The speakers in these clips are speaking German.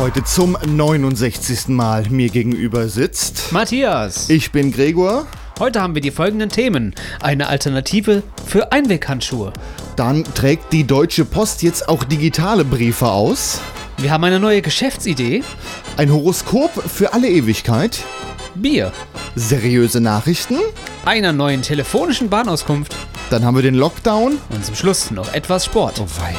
Heute zum 69. Mal mir gegenüber sitzt. Matthias, Ich bin Gregor. heute haben wir die folgenden Themen. Eine Alternative für Einweghandschuhe. Dann trägt die Deutsche Post jetzt auch digitale Briefe aus. Wir haben eine neue Geschäftsidee. Ein Horoskop für alle Ewigkeit. Bier. Seriöse Nachrichten. Einer neuen telefonischen Bahnauskunft. Dann haben wir den Lockdown. Und zum Schluss noch etwas Sport. Oh wei.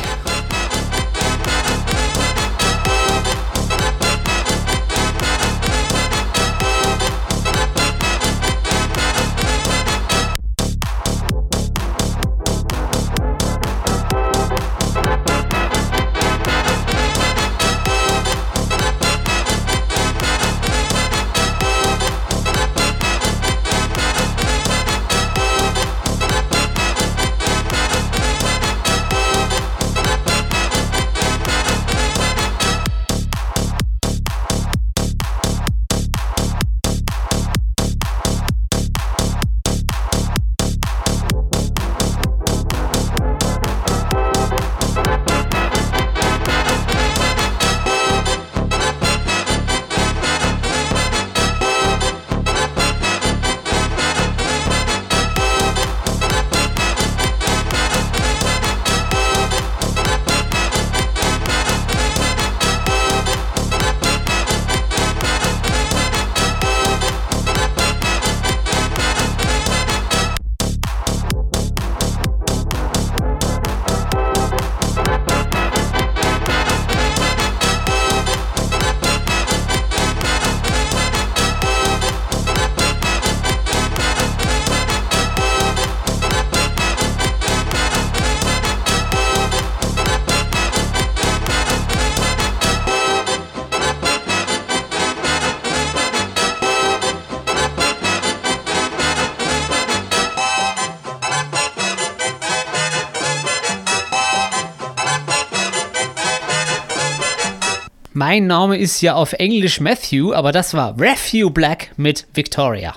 Mein Name ist ja auf Englisch Matthew, aber das war Refu Black mit Victoria.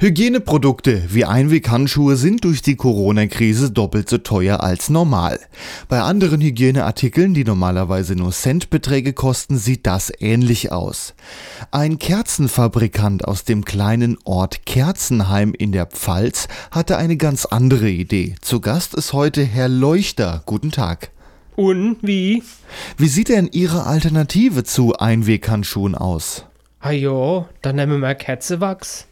Hygieneprodukte wie Einweghandschuhe sind durch die Corona-Krise doppelt so teuer als normal. Bei anderen Hygieneartikeln, die normalerweise nur Centbeträge kosten, sieht das ähnlich aus. Ein Kerzenfabrikant aus dem kleinen Ort Kerzenheim in der Pfalz hatte eine ganz andere Idee. Zu Gast ist heute Herr Leuchter. Guten Tag. Und wie? Wie sieht denn Ihre Alternative zu Einweghandschuhen aus? Ah ja, dann nehmen wir Kätzewachs.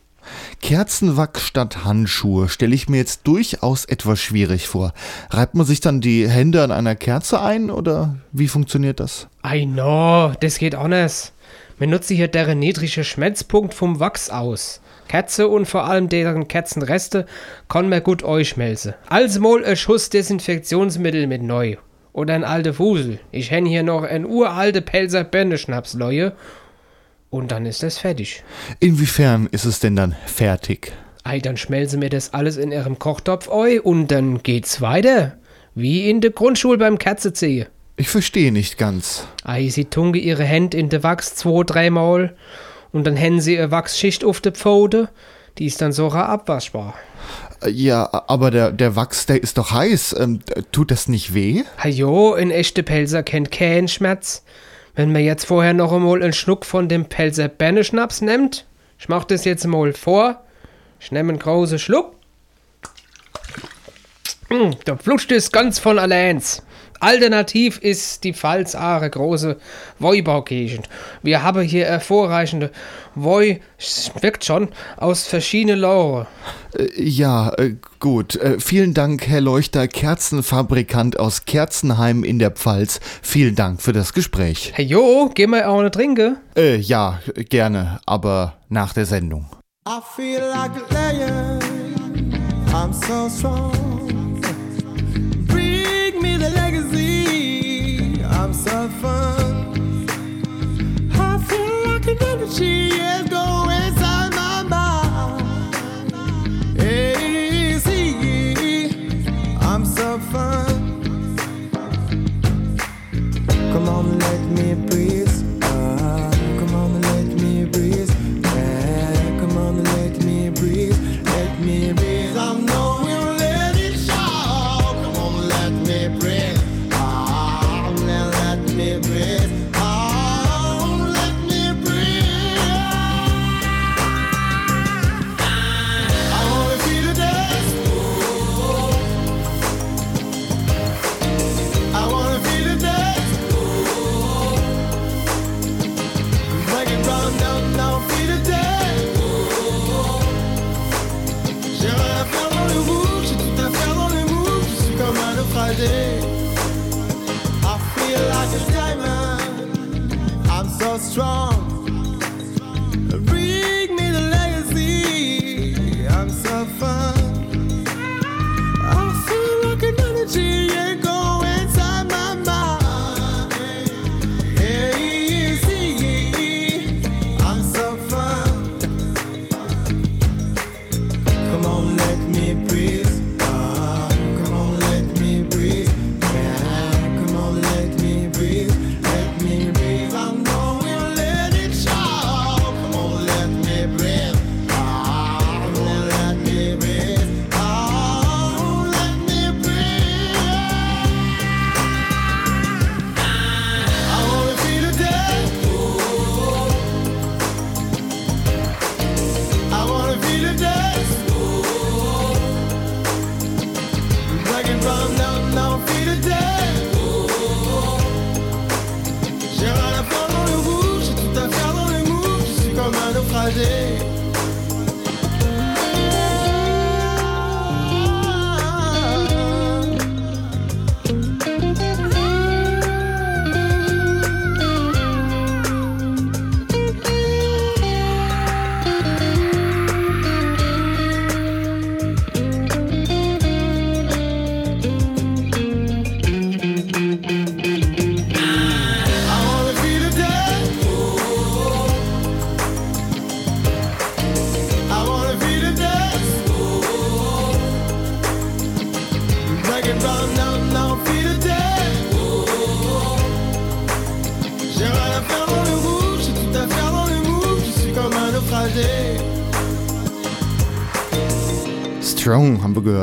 Kerzenwachs statt Handschuhe stelle ich mir jetzt durchaus etwas schwierig vor. Reibt man sich dann die Hände an einer Kerze ein oder wie funktioniert das? Ei no, das geht anders. Wir nutzen hier deren niedrige Schmelzpunkt vom Wachs aus. Kätze und vor allem deren Katzenreste kann man gut einschmelzen. Also mal ein Schuss Desinfektionsmittel mit neu. Oder ein alter Fusel. Ich häng hier noch ein uralte Pelzer Bändeschnapsleue. Und dann ist das fertig. Inwiefern ist es denn dann fertig? Ei, dann schmelzen wir das alles in ihrem Kochtopf ei und dann geht's weiter. Wie in der Grundschule beim Katzezehe. Ich verstehe nicht ganz. Ei, sie tunge ihre Hände in de Wachs zwei, dreimal und dann hätten sie eine Wachsschicht auf de Pfote. Die ist dann sogar abwaschbar. Äh, Ja, aber der, der Wachs, der ist doch heiß. Ähm, tut das nicht weh? Hajo, ein echter Pelzer kennt keinen Schmerz. Wenn man jetzt vorher noch einmal einen Schluck von dem Pelzer Berneschnaps nimmt, ich mach das jetzt mal vor. Ich nehme einen großen Schluck. Mm, Da flutscht es ganz von alleins. Alternativ ist die Pfalz eine große Weinbaugegend. Wir haben hier hervorreichende Wein, wirkt schon, aus verschiedenen Lauren. Äh, Ja, äh, gut. Äh, vielen Dank, Herr Leuchter, Kerzenfabrikant aus Kerzenheim in der Pfalz. Vielen Dank für das Gespräch. Hey Jo, gehen wir auch eine trinken? Äh, ja, gerne, aber nach der Sendung. I feel like a lion. I'm so strong. she is gone.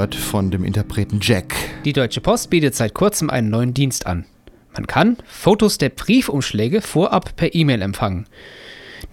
Gehört von dem Interpreten Jack. Die Deutsche Post bietet seit kurzem einen neuen Dienst an. Man kann Fotos der Briefumschläge vorab per E-Mail empfangen,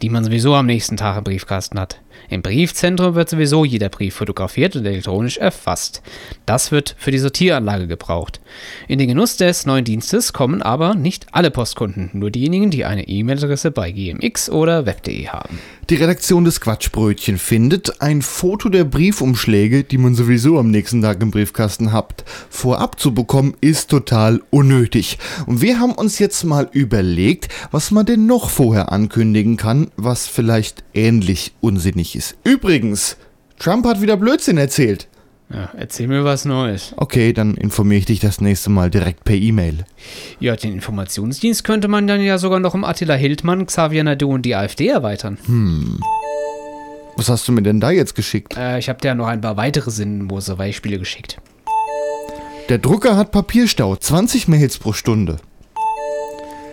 die man sowieso am nächsten Tag im Briefkasten hat. Im Briefzentrum wird sowieso jeder Brief fotografiert und elektronisch erfasst. Das wird für die Sortieranlage gebraucht. In den Genuss des neuen Dienstes kommen aber nicht alle Postkunden, nur diejenigen, die eine E-Mail-Adresse bei gmx oder web.de haben. Die Redaktion des Quatschbrötchen findet, ein Foto der Briefumschläge, die man sowieso am nächsten Tag im Briefkasten habt, vorab zu bekommen, ist total unnötig. Und wir haben uns jetzt mal überlegt, was man denn noch vorher ankündigen kann, was vielleicht ähnlich unsinnig ist. Übrigens, Trump hat wieder Blödsinn erzählt. Ja, erzähl mir was Neues. Okay, dann informiere ich dich das nächste Mal direkt per E-Mail. Ja, den Informationsdienst könnte man dann ja sogar noch um Attila Hildmann, Xavier Nadu und die AfD erweitern. Was hast du mir denn da jetzt geschickt? Äh, ich habe dir ja noch ein paar weitere sinnlose Beispiele geschickt. Der Drucker hat Papierstau, 20 Mails pro Stunde.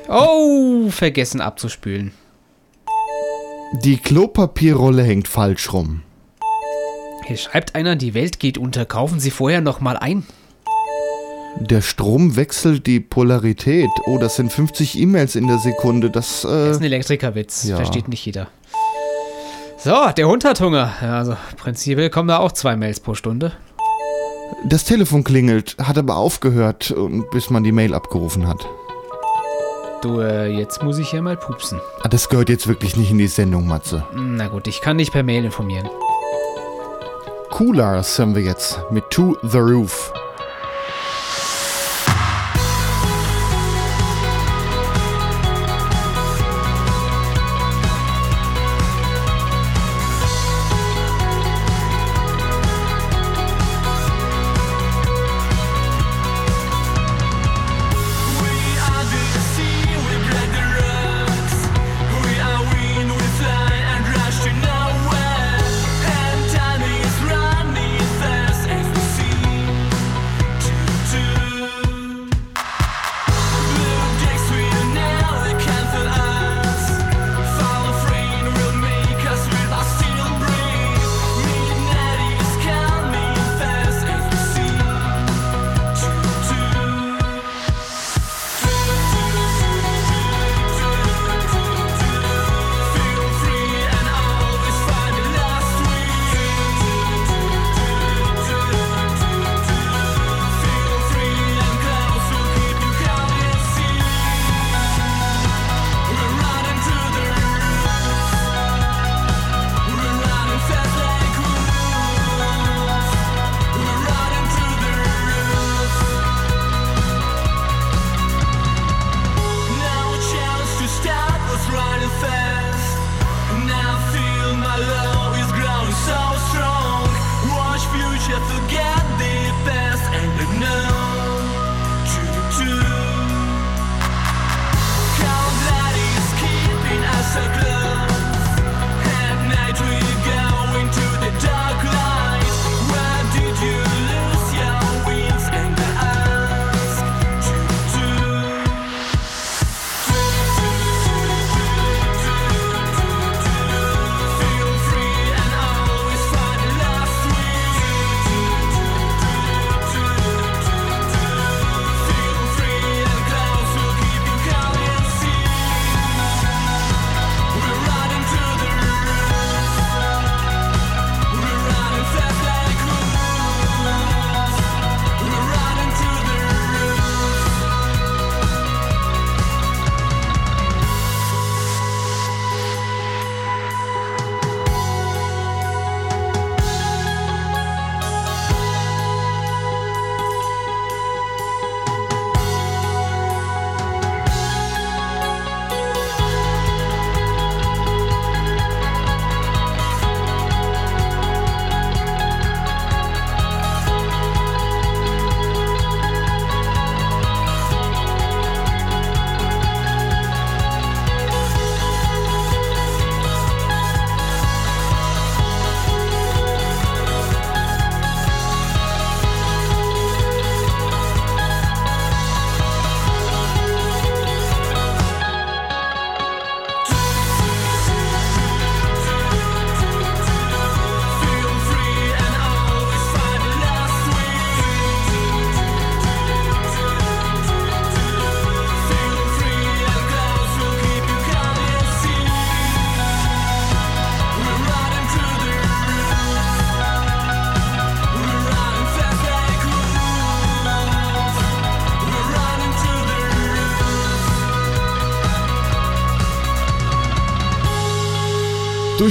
Oh, vergessen abzuspülen. Die Klopapierrolle hängt falsch rum. Hier schreibt einer, die Welt geht unter, kaufen Sie vorher noch mal ein. Der Strom wechselt die Polarität. Oh, das sind 50 E-Mails in der Sekunde. Das, Das äh, ist ein Elektrikerwitz, ja. versteht nicht jeder. So, der Hund hat Hunger. Also prinzipiell kommen da auch zwei Mails pro Stunde. das Telefon klingelt, hat aber aufgehört, bis man die Mail abgerufen hat. Du, äh, jetzt muss ich ja mal pupsen. Ah, das gehört jetzt wirklich nicht in die Sendung, Matze. Na gut, ich kann dich per Mail informieren. Coolers haben wir jetzt mit To The Roof.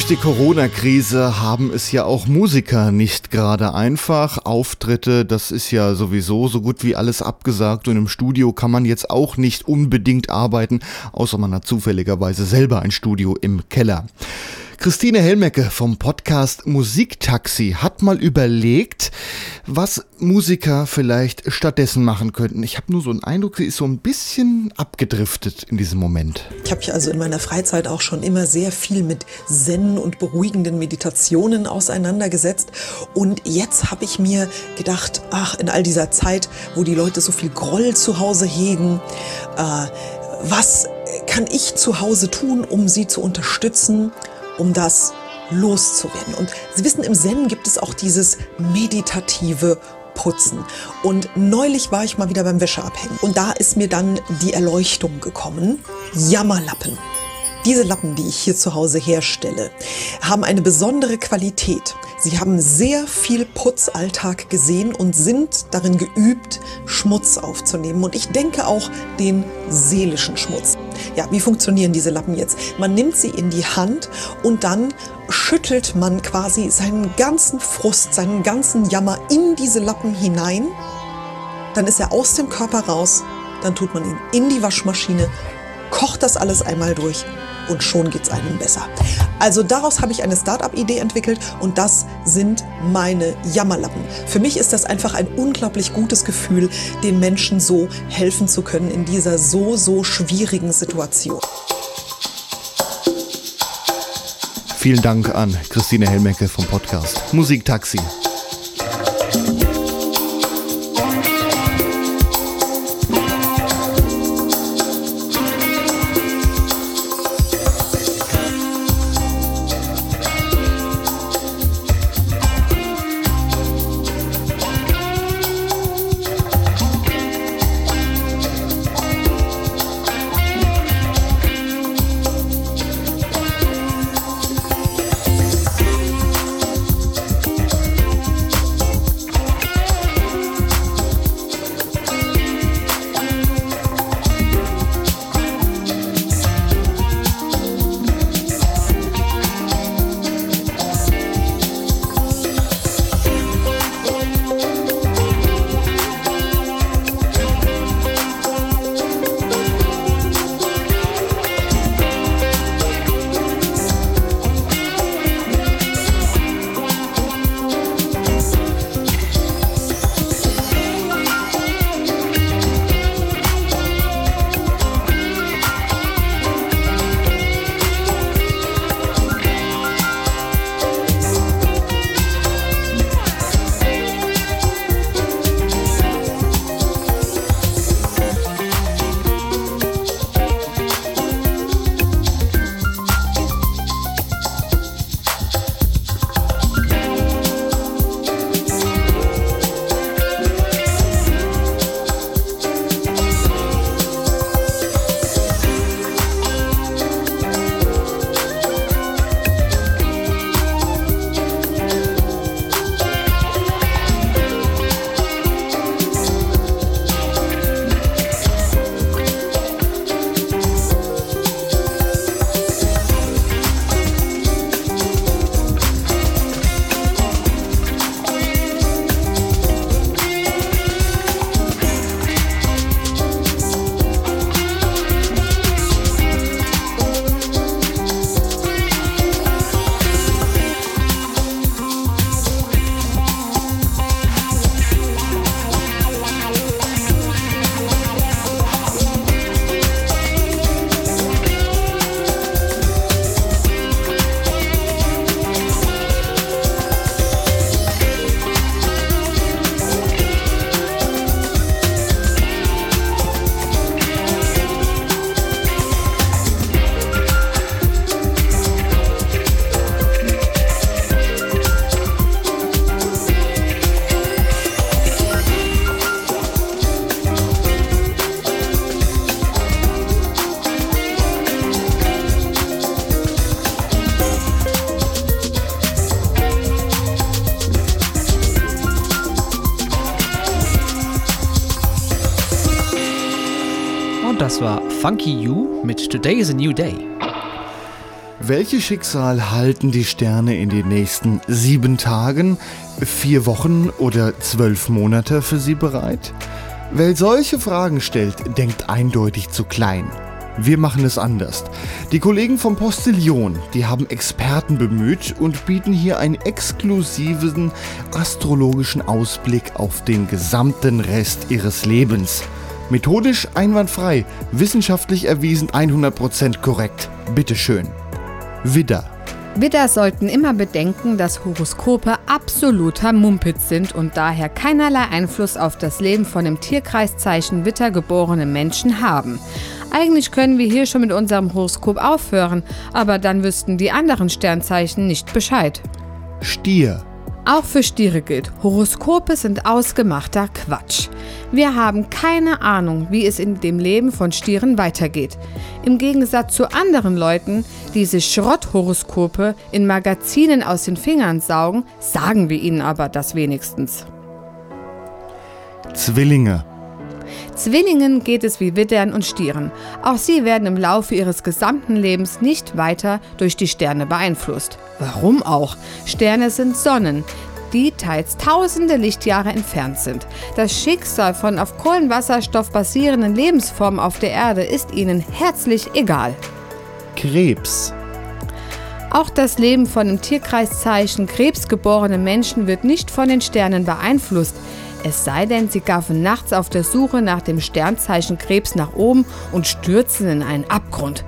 Durch die Corona-Krise haben es ja auch Musiker nicht gerade einfach. Auftritte, das ist ja sowieso so gut wie alles abgesagt und im Studio kann man jetzt auch nicht unbedingt arbeiten, außer man hat zufälligerweise selber ein Studio im Keller. Christine Helmecke vom Podcast Musiktaxi hat mal überlegt, was Musiker vielleicht stattdessen machen könnten. Ich habe nur so einen Eindruck, sie ist so ein bisschen abgedriftet in diesem Moment. Ich habe mich also in meiner Freizeit auch schon immer sehr viel mit Zen und beruhigenden Meditationen auseinandergesetzt. Und jetzt habe ich mir gedacht, ach, in all dieser Zeit, wo die Leute so viel Groll zu Hause hegen, äh, was kann ich zu Hause tun, um sie zu unterstützen, um das loszuwerden? Und Sie wissen, im Zen gibt es auch dieses meditative Putzen. Und neulich war ich mal wieder beim Wäscheabhängen. Und da ist mir dann die Erleuchtung gekommen. Jammerlappen. Diese Lappen, die ich hier zu Hause herstelle, haben eine besondere Qualität. Sie haben sehr viel Putzalltag gesehen und sind darin geübt, Schmutz aufzunehmen. Und ich denke auch den seelischen Schmutz. Ja, wie funktionieren diese Lappen jetzt? Man nimmt sie in die Hand und dann schüttelt man quasi seinen ganzen Frust, seinen ganzen Jammer in diese Lappen hinein. Dann ist er aus dem Körper raus. Dann tut man ihn in die Waschmaschine, kocht das alles einmal durch und schon geht's einem besser. Also daraus habe ich eine Start-up-Idee entwickelt und das sind meine Jammerlappen. Für mich ist das einfach ein unglaublich gutes Gefühl, den Menschen so helfen zu können in dieser so, so schwierigen Situation. Vielen Dank an Christine Helmecke vom Podcast Musiktaxi. Funky You mit Today is a New Day. Welches Schicksal halten die Sterne in den nächsten sieben Tagen, vier Wochen oder zwölf Monate für Sie bereit? Wer solche Fragen stellt, denkt eindeutig zu klein. Wir machen es anders. Die Kollegen vom Postillion, die haben Experten bemüht und bieten hier einen exklusiven astrologischen Ausblick auf den gesamten Rest ihres Lebens. Methodisch einwandfrei, wissenschaftlich erwiesen 100% korrekt. Bitteschön. Widder. Widder sollten immer bedenken, dass Horoskope absoluter Mumpitz sind und daher keinerlei Einfluss auf das Leben von dem Tierkreiszeichen Witter geborenen Menschen haben. Eigentlich können wir hier schon mit unserem Horoskop aufhören, aber dann wüssten die anderen Sternzeichen nicht Bescheid. Stier. Auch für Stiere gilt, Horoskope sind ausgemachter Quatsch. Wir haben keine Ahnung, wie es in dem Leben von Stieren weitergeht. Im Gegensatz zu anderen Leuten, die sich Schrotthoroskope in Magazinen aus den Fingern saugen, sagen wir ihnen aber das wenigstens. Zwillinge. Zwillingen geht es wie Widdern und Stieren. Auch sie werden im Laufe ihres gesamten Lebens nicht weiter durch die Sterne beeinflusst. Warum auch? Sterne sind Sonnen, die teils tausende Lichtjahre entfernt sind. Das Schicksal von auf Kohlenwasserstoff basierenden Lebensformen auf der Erde ist ihnen herzlich egal. Krebs. Auch das Leben von im Tierkreiszeichen Krebs geborene Menschen wird nicht von den Sternen beeinflusst. Es sei denn, sie gaffen nachts auf der Suche nach dem Sternzeichen Krebs nach oben und stürzen in einen Abgrund.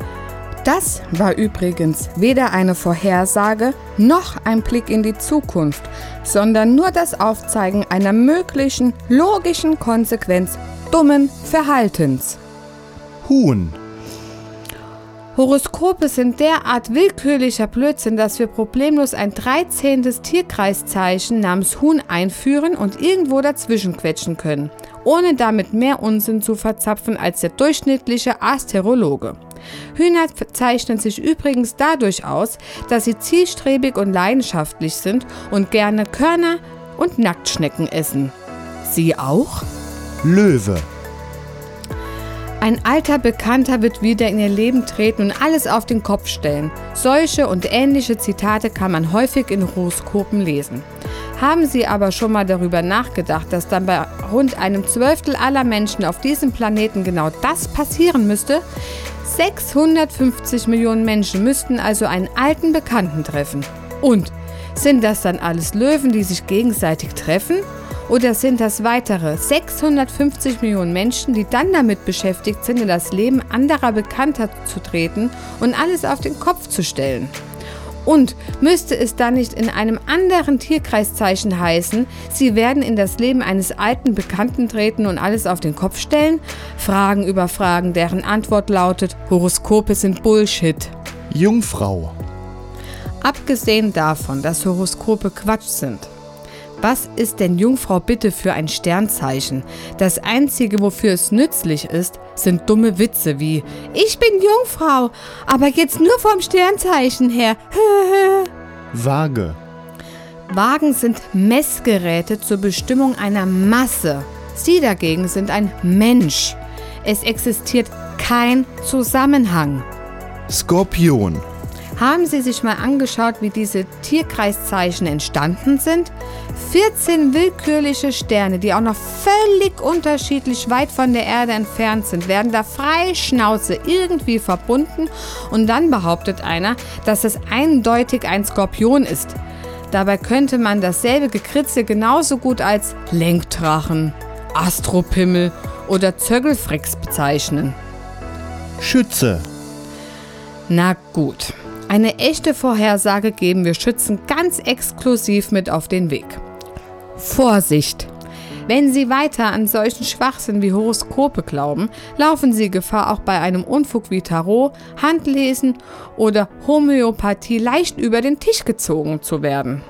Das war übrigens weder eine Vorhersage noch ein Blick in die Zukunft, sondern nur das Aufzeigen einer möglichen logischen Konsequenz dummen Verhaltens. Huhn. Horoskope sind derart willkürlicher Blödsinn, dass wir problemlos ein 13. Tierkreiszeichen namens Huhn einführen und irgendwo dazwischen quetschen können, ohne damit mehr Unsinn zu verzapfen als der durchschnittliche Asterologe. Hühner zeichnen sich übrigens dadurch aus, dass sie zielstrebig und leidenschaftlich sind und gerne Körner und Nacktschnecken essen. Sie auch? Löwe. Ein alter Bekannter wird wieder in ihr Leben treten und alles auf den Kopf stellen. Solche und ähnliche Zitate kann man häufig in Horoskopen lesen. Haben Sie aber schon mal darüber nachgedacht, dass dann bei rund einem Zwölftel aller Menschen auf diesem Planeten genau das passieren müsste? 650 Millionen Menschen müssten also einen alten Bekannten treffen. Und sind das dann alles Löwen, die sich gegenseitig treffen? Oder sind das weitere 650 Millionen Menschen, die dann damit beschäftigt sind, in das Leben anderer Bekannter zu treten und alles auf den Kopf zu stellen? Und müsste es dann nicht in einem anderen Tierkreiszeichen heißen, sie werden in das Leben eines alten Bekannten treten und alles auf den Kopf stellen? Fragen über Fragen, deren Antwort lautet, Horoskope sind Bullshit. Jungfrau. Abgesehen davon, dass Horoskope Quatsch sind. Was ist denn Jungfrau bitte für ein Sternzeichen? Das Einzige, wofür es nützlich ist, sind dumme Witze wie Ich bin Jungfrau, aber jetzt nur vom Sternzeichen her. Waage. Wagen sind Messgeräte zur Bestimmung einer Masse. Sie dagegen sind ein Mensch. Es existiert kein Zusammenhang. Skorpion. Haben Sie sich mal angeschaut, wie diese Tierkreiszeichen entstanden sind? 14 willkürliche Sterne, die auch noch völlig unterschiedlich weit von der Erde entfernt sind, werden da frei Schnauze irgendwie verbunden und dann behauptet einer, dass es eindeutig ein Skorpion ist. Dabei könnte man dasselbe Gekritzel genauso gut als Lenkdrachen, Astropimmel oder Zöggelfrex bezeichnen. Schütze. Na gut. Eine echte Vorhersage geben wir Schützen ganz exklusiv mit auf den Weg. Vorsicht! Wenn Sie weiter an solchen Schwachsinn wie Horoskope glauben, laufen Sie Gefahr, auch bei einem Unfug wie Tarot, Handlesen oder Homöopathie leicht über den Tisch gezogen zu werden.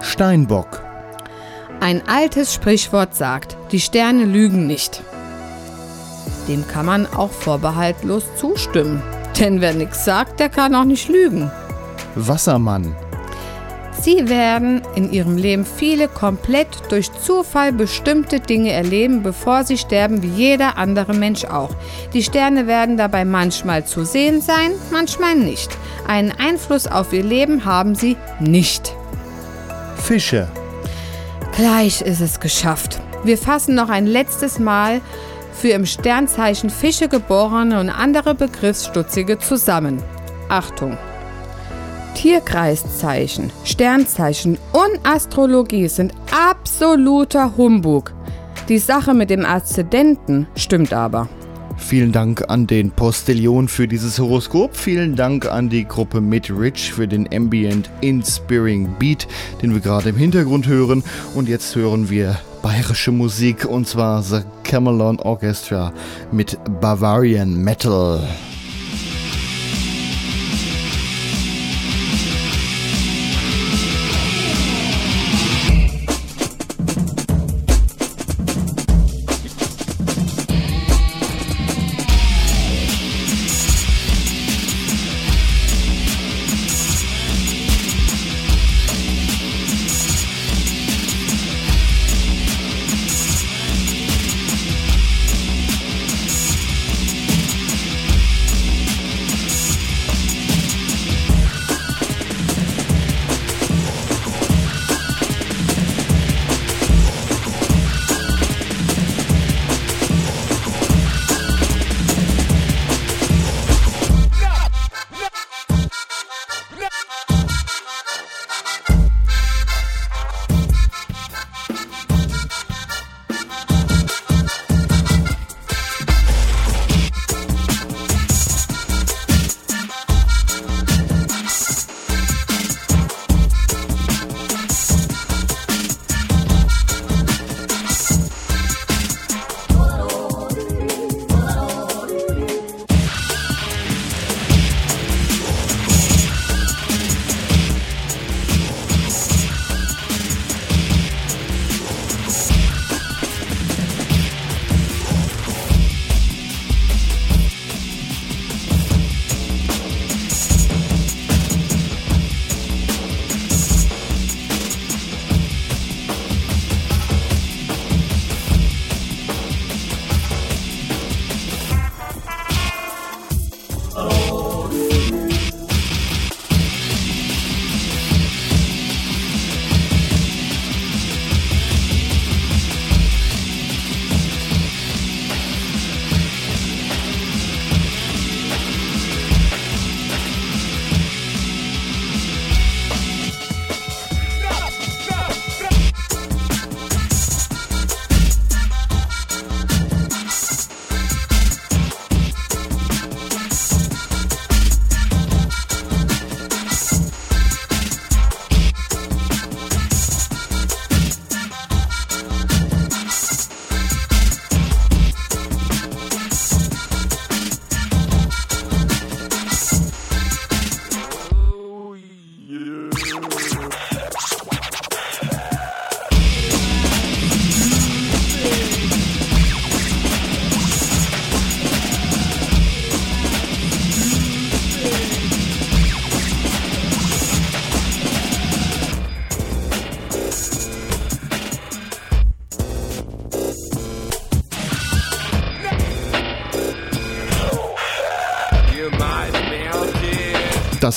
Steinbock. Ein altes Sprichwort sagt, die Sterne lügen nicht. Dem kann man auch vorbehaltlos zustimmen. Denn wer nichts sagt, der kann auch nicht lügen. Wassermann. Sie werden in ihrem Leben viele komplett durch Zufall bestimmte Dinge erleben, bevor sie sterben, wie jeder andere Mensch auch. Die Sterne werden dabei manchmal zu sehen sein, manchmal nicht. einen Einfluss auf ihr Leben haben sie nicht. Fische. Gleich ist es geschafft. Wir fassen noch ein letztes Mal für im Sternzeichen Fische geborene und andere Begriffsstutzige zusammen. Achtung! Tierkreiszeichen, Sternzeichen und Astrologie sind absoluter Humbug. Die Sache mit dem Aszendenten stimmt aber. Vielen Dank an den Postillon für dieses Horoskop. Vielen Dank an die Gruppe Mid Rich für den Ambient Inspiring Beat, den wir gerade im Hintergrund hören. Und jetzt hören wir bayerische Musik und zwar The Camelon Orchestra mit Bavarian Metal.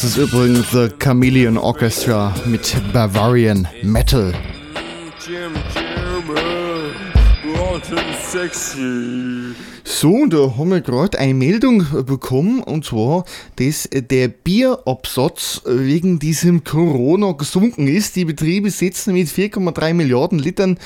Ist übrigens The Chameleon Orchestra mit Bavarian Metal. Jim, Jim, sexy. So, da haben wir gerade eine Meldung bekommen, und zwar, dass der Bierabsatz wegen diesem Corona gesunken ist. Die Betriebe setzen mit 4,3 Milliarden Litern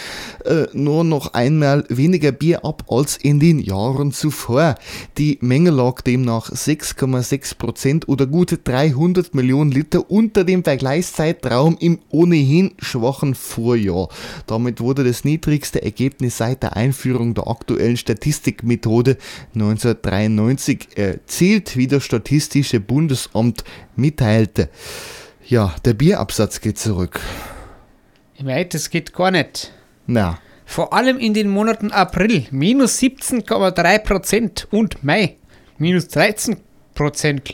äh, nur noch einmal weniger Bier ab als in den Jahren zuvor. Die Menge lag demnach 6,6 Prozent oder gute 300 Millionen Liter unter dem Vergleichszeitraum im ohnehin schwachen Vorjahr. Damit wurde das niedrigste Ergebnis seit der Einführung der aktuellen Statistikmethode 1993 erzielt, wie das Statistische Bundesamt mitteilte. Ja, der Bierabsatz geht zurück. Ich meine, das geht gar nicht. Na, Vor allem in den Monaten April minus 17,3% und Mai minus 13%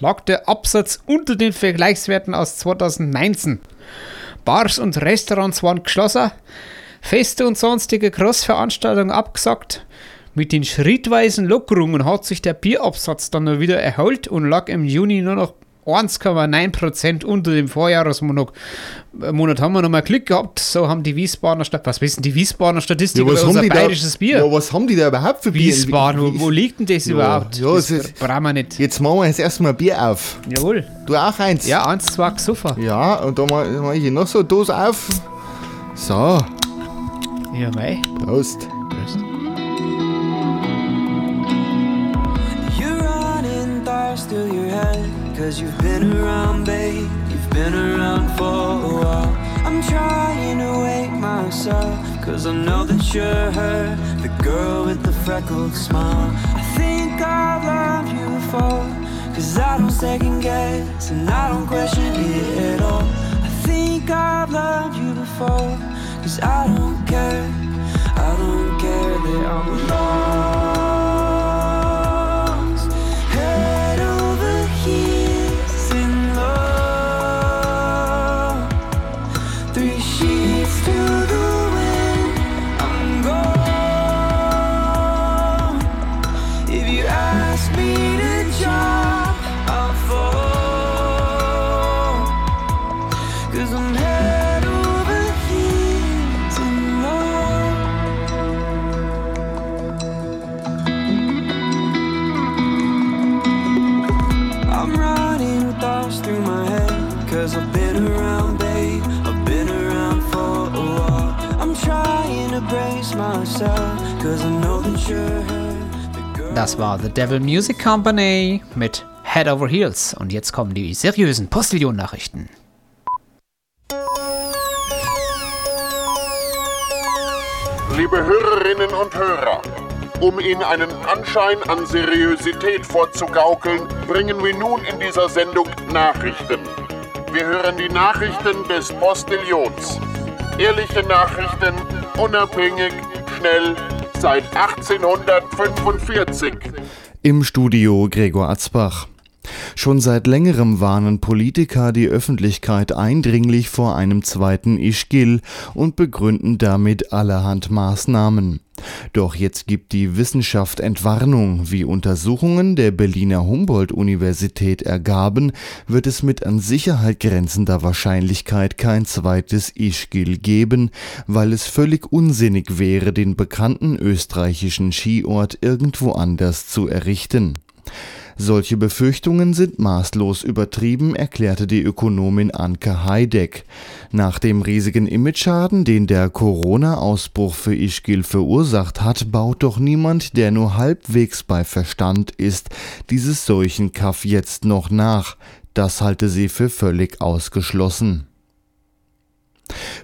lag der Absatz unter den Vergleichswerten aus 2019. Bars und Restaurants waren geschlossen, Feste und sonstige Großveranstaltungen abgesagt. Mit den schrittweisen Lockerungen hat sich der Bierabsatz dann nur wieder erholt und lag im Juni nur noch 1,9% unter dem Vorjahresmonat äh, Monat haben wir nochmal Glück gehabt. So haben die Wiesbadener Stadt. Was wissen die Wiesbadener Statistik über unser bayerisches Bier? Ja, was haben die da überhaupt für Bier? Wiesbaden, wo, wo liegt denn das Ja, überhaupt? ja, das ist- brauchen wir nicht. Jetzt machen wir jetzt erstmal Bier auf. Jawohl. Du auch eins? Ja, eins, zwei, super. Ja, und da mache mach ich noch so eine Dose auf. So, Ja, mei. Prost. Cause you've been around, babe. You've been around for a while. I'm trying to wake myself. Cause I know that you're her The girl with the freckled smile. I think I've loved you before Cause I don't second guess And I don't question it at all. I think I've loved you before Cause I don't care. I don't care that I'm lost Das war The Devil Music Company mit Head Over Heels. Und jetzt kommen die seriösen Postillon-Nachrichten. Liebe Hörerinnen und Hörer, um Ihnen einen Anschein an Seriosität vorzugaukeln, bringen wir nun in dieser Sendung Nachrichten. Wir hören die Nachrichten des Postillons. Ehrliche Nachrichten, unabhängig, schnell, seit 1845. Im Studio Gregor Atzbach. Schon seit längerem warnen Politiker die Öffentlichkeit eindringlich vor einem zweiten Ischgl und begründen damit allerhand Maßnahmen. Doch jetzt gibt die Wissenschaft Entwarnung. Wie Untersuchungen der Berliner Humboldt-Universität ergaben, wird es mit an Sicherheit grenzender Wahrscheinlichkeit kein zweites Ischgl geben, weil es völlig unsinnig wäre, den bekannten österreichischen Skiort irgendwo anders zu errichten. Solche Befürchtungen sind maßlos übertrieben, erklärte die Ökonomin Anke Heideck. Nach dem riesigen Imageschaden, den der Corona-Ausbruch für Ischgl verursacht hat, baut doch niemand, der nur halbwegs bei Verstand ist, dieses Seuchenkaff jetzt noch nach. Das halte sie für völlig ausgeschlossen.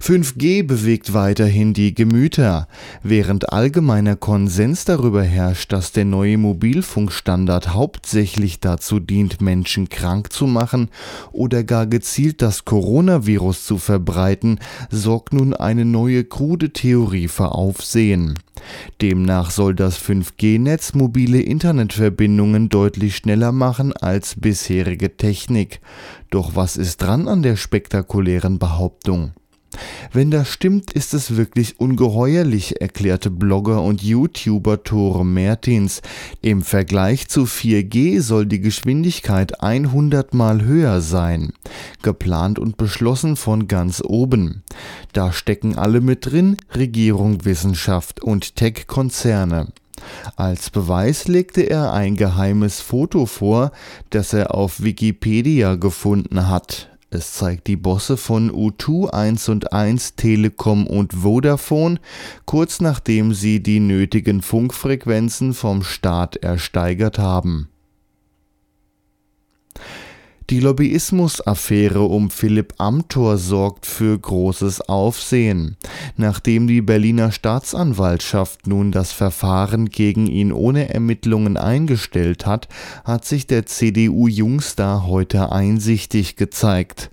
5G bewegt weiterhin die Gemüter. Während allgemeiner Konsens darüber herrscht, dass der neue Mobilfunkstandard hauptsächlich dazu dient, Menschen krank zu machen oder gar gezielt das Coronavirus zu verbreiten, sorgt nun eine neue krude Theorie für Aufsehen. Demnach soll das 5G-Netz mobile Internetverbindungen deutlich schneller machen als bisherige Technik. Doch was ist dran an der spektakulären Behauptung? Wenn das stimmt, ist es wirklich ungeheuerlich, erklärte Blogger und YouTuber Tore Mertins. Im Vergleich zu 4G soll die Geschwindigkeit 100 mal höher sein. Geplant und beschlossen von ganz oben. Da stecken alle mit drin, Regierung, Wissenschaft und Tech-Konzerne. Als Beweis legte er ein geheimes Foto vor, das er auf Wikipedia gefunden hat. Es zeigt die Bosse von U2 1 und 1, Telekom und Vodafone, kurz nachdem sie die nötigen Funkfrequenzen vom Staat ersteigert haben. Die Lobbyismus-Affäre um Philipp Amthor sorgt für großes Aufsehen. Nachdem die Berliner Staatsanwaltschaft nun das Verfahren gegen ihn ohne Ermittlungen eingestellt hat, hat sich der CDU-Jungstar heute einsichtig gezeigt.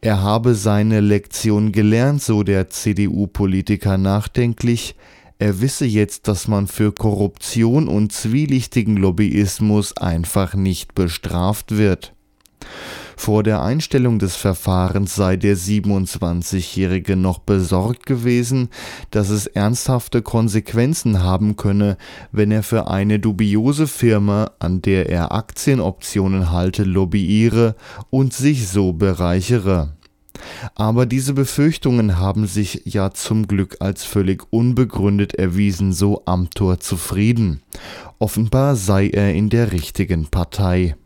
Er habe seine Lektion gelernt, so der CDU-Politiker nachdenklich. Er wisse jetzt, dass man für Korruption und zwielichtigen Lobbyismus einfach nicht bestraft wird. Vor der Einstellung des Verfahrens sei der 27-Jährige noch besorgt gewesen, dass es ernsthafte Konsequenzen haben könne, wenn er für eine dubiose Firma, an der er Aktienoptionen halte, lobbyiere und sich so bereichere. Aber diese Befürchtungen haben sich ja zum Glück als völlig unbegründet erwiesen, so Amthor zufrieden. Offenbar sei er in der richtigen Partei.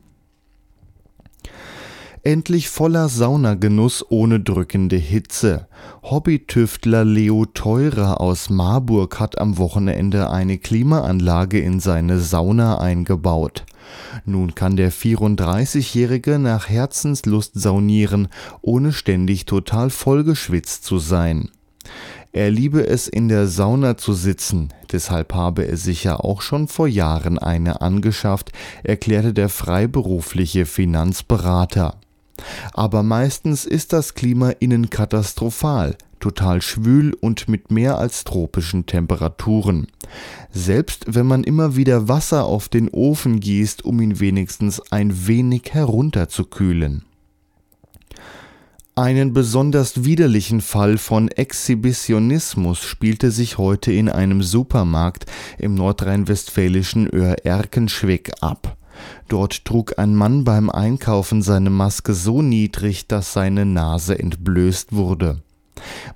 Endlich voller Saunagenuss ohne drückende Hitze. Hobbytüftler Leo Teurer aus Marburg hat am Wochenende eine Klimaanlage in seine Sauna eingebaut. Nun kann der 34-Jährige nach Herzenslust saunieren, ohne ständig total vollgeschwitzt zu sein. Er liebe es in der Sauna zu sitzen, deshalb habe er sich ja auch schon vor Jahren eine angeschafft, erklärte der freiberufliche Finanzberater. Aber meistens ist das Klima innen katastrophal, total schwül und mit mehr als tropischen Temperaturen. Selbst wenn man immer wieder Wasser auf den Ofen gießt, um ihn wenigstens ein wenig herunterzukühlen. Einen besonders widerlichen Fall von Exhibitionismus spielte sich heute in einem Supermarkt im nordrhein-westfälischen Öhr-Erkenschwick ab. Dort trug ein Mann beim Einkaufen seine Maske so niedrig, dass seine Nase entblößt wurde.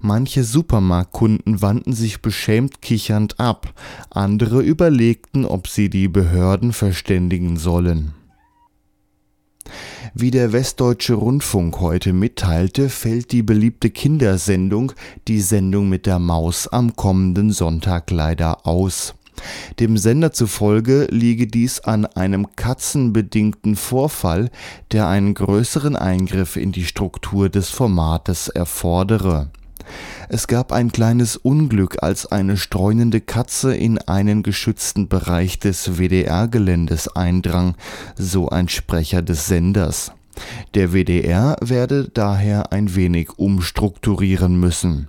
Manche Supermarktkunden wandten sich beschämt kichernd ab, andere überlegten, ob sie die Behörden verständigen sollen. Wie der Westdeutsche Rundfunk heute mitteilte, fällt die beliebte Kindersendung, die Sendung mit der Maus, am kommenden Sonntag leider aus. Dem Sender zufolge liege dies an einem katzenbedingten Vorfall, der einen größeren Eingriff in die Struktur des Formates erfordere. Es gab ein kleines Unglück, als eine streunende Katze in einen geschützten Bereich des WDR-Geländes eindrang, so ein Sprecher des Senders. Der WDR werde daher ein wenig umstrukturieren müssen.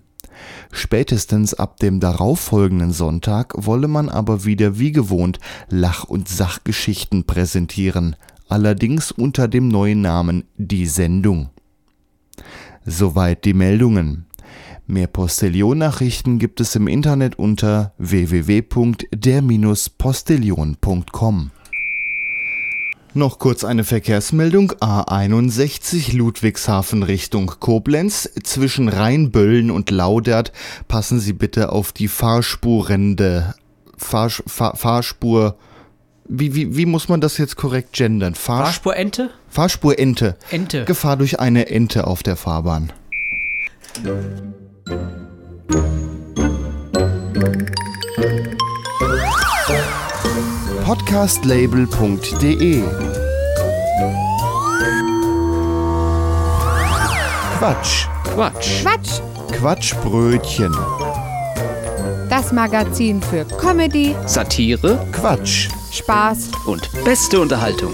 Spätestens ab dem darauffolgenden Sonntag wolle man aber wieder wie gewohnt Lach- und Sachgeschichten präsentieren, allerdings unter dem neuen Namen Die Sendung. Soweit die Meldungen. Mehr Postillon-Nachrichten gibt es im Internet unter www.der-postillon.com. Noch kurz eine Verkehrsmeldung. A61 Ludwigshafen Richtung Koblenz. Zwischen Rheinböllen und Laudert passen Sie bitte auf die Fahrspurrende. Fahr, Fahr, Fahrspur. Wie, wie, wie muss man das jetzt korrekt gendern? Fahrspur, Fahrspurente? Fahrspurente. Ente. Gefahr durch eine Ente auf der Fahrbahn. Podcastlabel.de Quatsch. Quatsch. Quatsch, Quatschbrötchen. das Magazin für Comedy, Satire Quatsch. Spaß und beste Unterhaltung.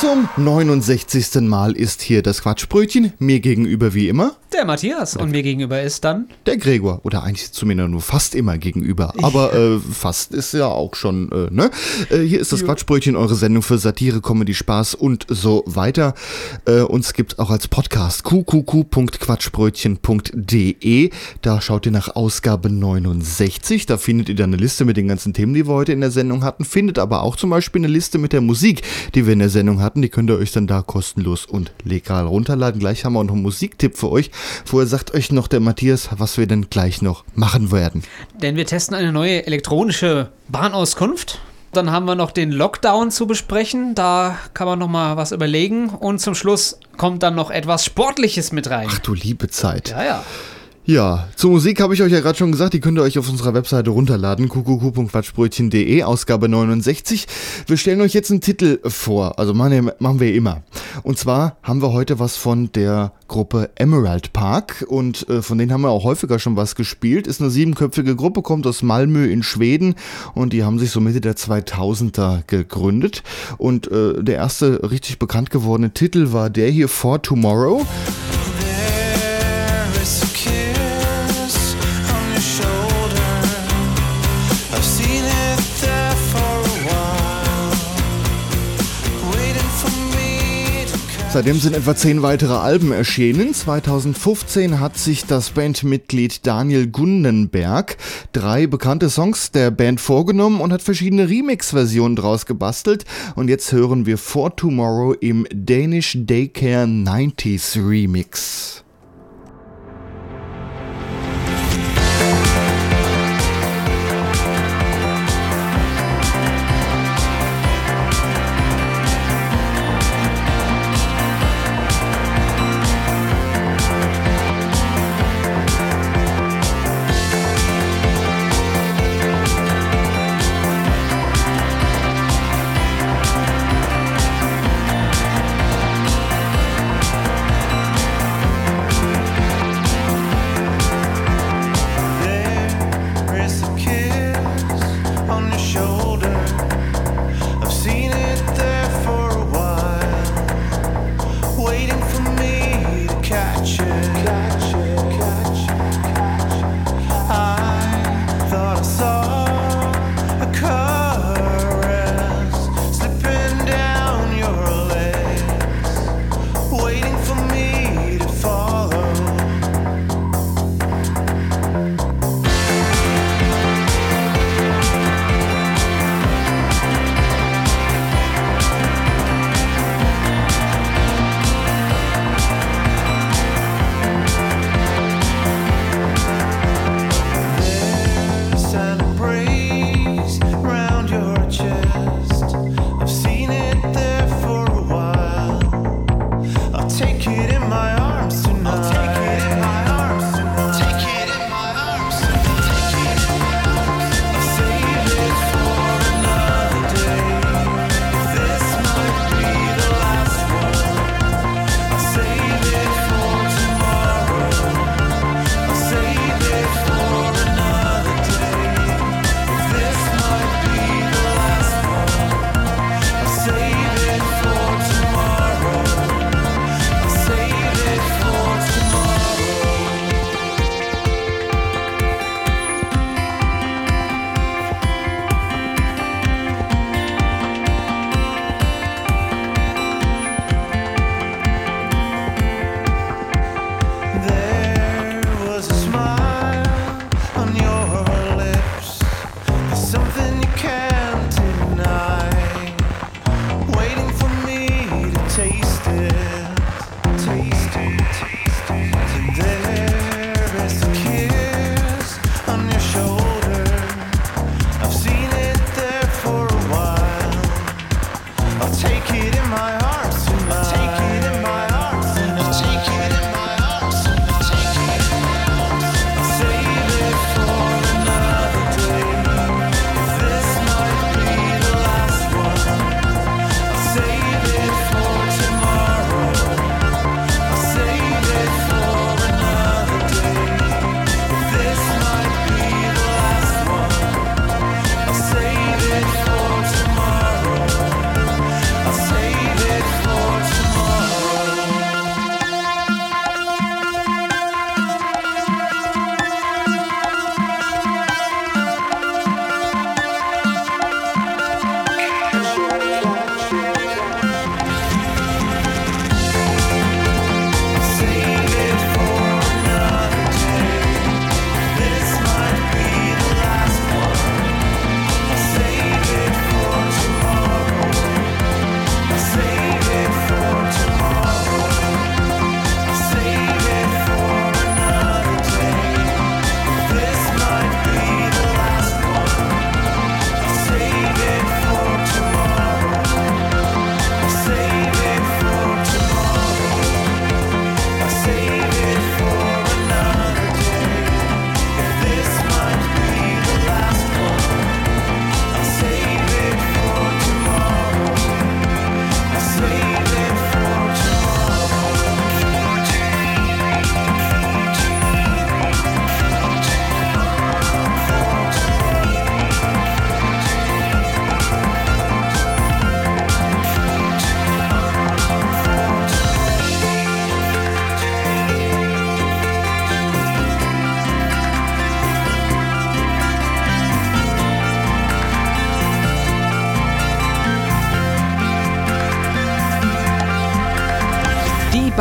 Zum 69. Mal ist hier das Quatschbrötchen. Mir gegenüber wie immer Der Matthias. Und mir gegenüber ist dann der Gregor. Oder eigentlich zumindest nur fast immer gegenüber. Aber äh, fast ist ja auch schon, äh, ne? Äh, hier ist das Quatschbrötchen, eure Sendung für Satire, Comedy, Spaß und so weiter. Äh, uns gibt auch als Podcast qqq.quatschbrötchen.de. Da schaut ihr nach Ausgabe 69. Da findet ihr dann eine Liste mit den ganzen Themen, die wir heute in der Sendung hatten. Findet aber auch zum Beispiel eine Liste mit der Musik, die wir in der Sendung hatten. Die könnt ihr euch dann da kostenlos und legal runterladen. Gleich haben wir auch noch einen Musiktipp für euch. Vorher sagt euch noch der Matthias, was wir denn gleich noch machen werden. Denn wir testen eine neue elektronische Bahnauskunft. Dann haben wir noch den Lockdown zu besprechen. Da kann man noch mal was überlegen. Und zum Schluss kommt dann noch etwas Sportliches mit rein. Ach du liebe Zeit. Ja, ja. Ja, zur Musik habe ich euch ja gerade schon gesagt, die könnt ihr euch auf unserer Webseite runterladen, qqq.quatschbrötchen.de, Ausgabe 69. Wir stellen euch jetzt einen Titel vor, also machen wir, machen wir immer. Und zwar haben wir heute was von der Gruppe Emerald Park und äh, von denen haben wir auch häufiger schon was gespielt. Ist eine siebenköpfige Gruppe, kommt aus Malmö in Schweden und die haben sich so Mitte der 2000er gegründet. Und äh, der erste richtig bekannt gewordene Titel war der hier For Tomorrow. There is a Seitdem sind etwa zehn weitere Alben erschienen. 2015 hat sich das Bandmitglied Daniel Gundenberg drei bekannte Songs der Band vorgenommen und hat verschiedene Remix-Versionen draus gebastelt. Und jetzt hören wir For Tomorrow im Danish Daycare 90s Remix.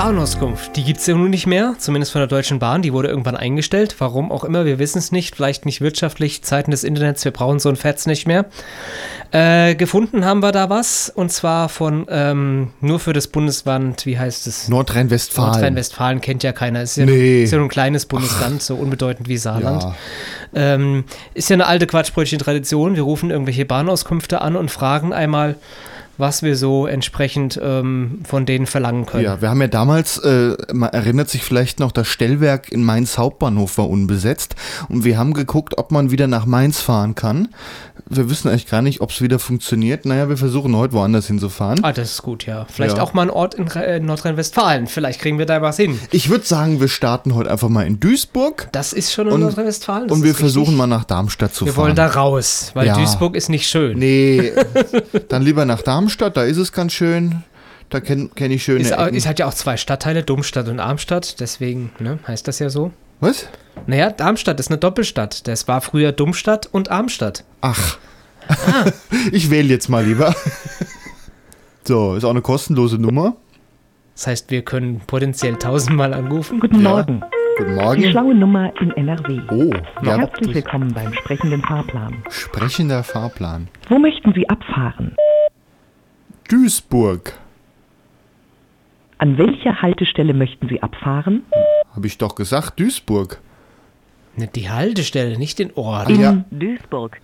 Bahnauskunft, die gibt es ja nun nicht mehr, zumindest von der Deutschen Bahn. Die wurde irgendwann eingestellt. Warum auch immer, wir wissen es nicht. Vielleicht nicht wirtschaftlich, Zeiten des Internets, wir brauchen so ein Fetz nicht mehr. Äh, gefunden haben wir da was, und zwar von ähm, nur für das Bundesland, wie heißt es? Nordrhein-Westfalen. Nordrhein-Westfalen kennt ja keiner. Ist ja, Nee. ist ja nur ein kleines Bundesland, so unbedeutend wie Saarland. Ja. Ähm, ist ja eine alte Quatschbrötchen-Tradition. Wir rufen irgendwelche Bahnauskünfte an und fragen einmal, was wir so entsprechend ähm, von denen verlangen können. Ja, wir haben ja damals, äh, man erinnert sich vielleicht noch, das Stellwerk in Mainz Hauptbahnhof war unbesetzt und wir haben geguckt, ob man wieder nach Mainz fahren kann. Wir wissen eigentlich gar nicht, ob es wieder funktioniert. Naja, wir versuchen heute woanders hinzufahren. Ah, das ist gut, ja. Vielleicht Ja. auch mal ein Ort in äh, Nordrhein-Westfalen. Vielleicht kriegen wir da was hin. Ich würde sagen, wir starten heute einfach mal in Duisburg Das ist schon in Und- Nordrhein-Westfalen. und wir versuchen richtig. mal nach Darmstadt zu Wir fahren. wollen da raus, weil Ja. Duisburg ist nicht schön. Nee, dann lieber nach Darmstadt, da ist es ganz schön. Da kenne kenn ich schöne Ist, ist halt ja auch zwei Stadtteile, Dummstadt und Armstadt, deswegen ne, heißt das ja so. Was? Naja, Darmstadt ist eine Doppelstadt. Das war früher Dummstadt und Armstadt. Ach. ich wähle jetzt mal lieber. So, ist auch eine kostenlose Nummer. Das heißt, wir können potenziell tausendmal anrufen. Guten Ja. Morgen. Guten Die Morgen. schlaue Nummer in NRW. Oh, ja, Herzlich willkommen beim sprechenden Fahrplan. sprechender Fahrplan. Wo möchten Sie abfahren? Duisburg. An welcher Haltestelle möchten Sie abfahren? Habe ich doch gesagt, Duisburg. Ne, Die Haltestelle, nicht den Ort. In ja. Duisburg.